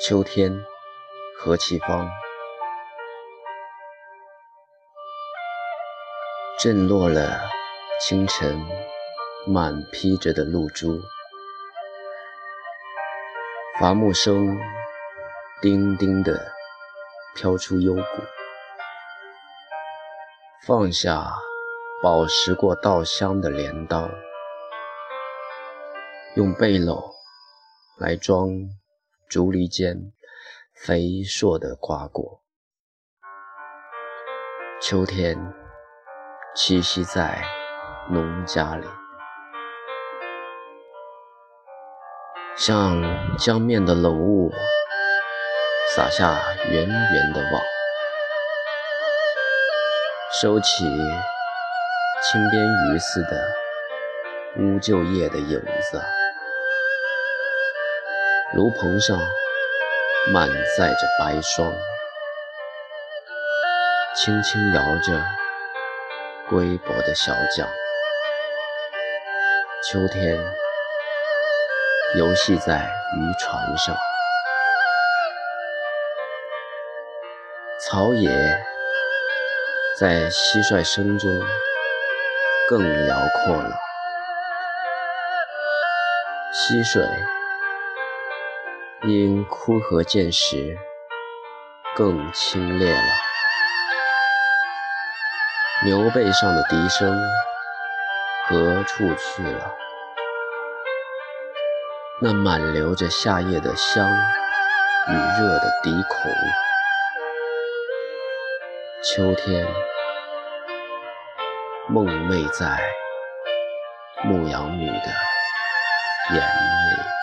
秋天，何其芳。震落了清晨满披着的露珠，伐木声叮叮的飘出幽谷。放下饱食过稻香的镰刀，用背篓来装。竹篱间肥硕的瓜果，秋天栖息在农家里，像江面的冷雾，撒下圆圆的网，收起青边鱼似的乌桕叶的影子。炉棚上满载着白霜，轻轻摇着龟薄的小桨。秋天游戏在渔船上，草野在蟋蟀声中更辽阔了，溪水。因枯荷见时，更清冽了。牛背上的笛声何处去了？那满流着夏夜的香与热的笛孔。秋天梦寐在牧羊女的眼里。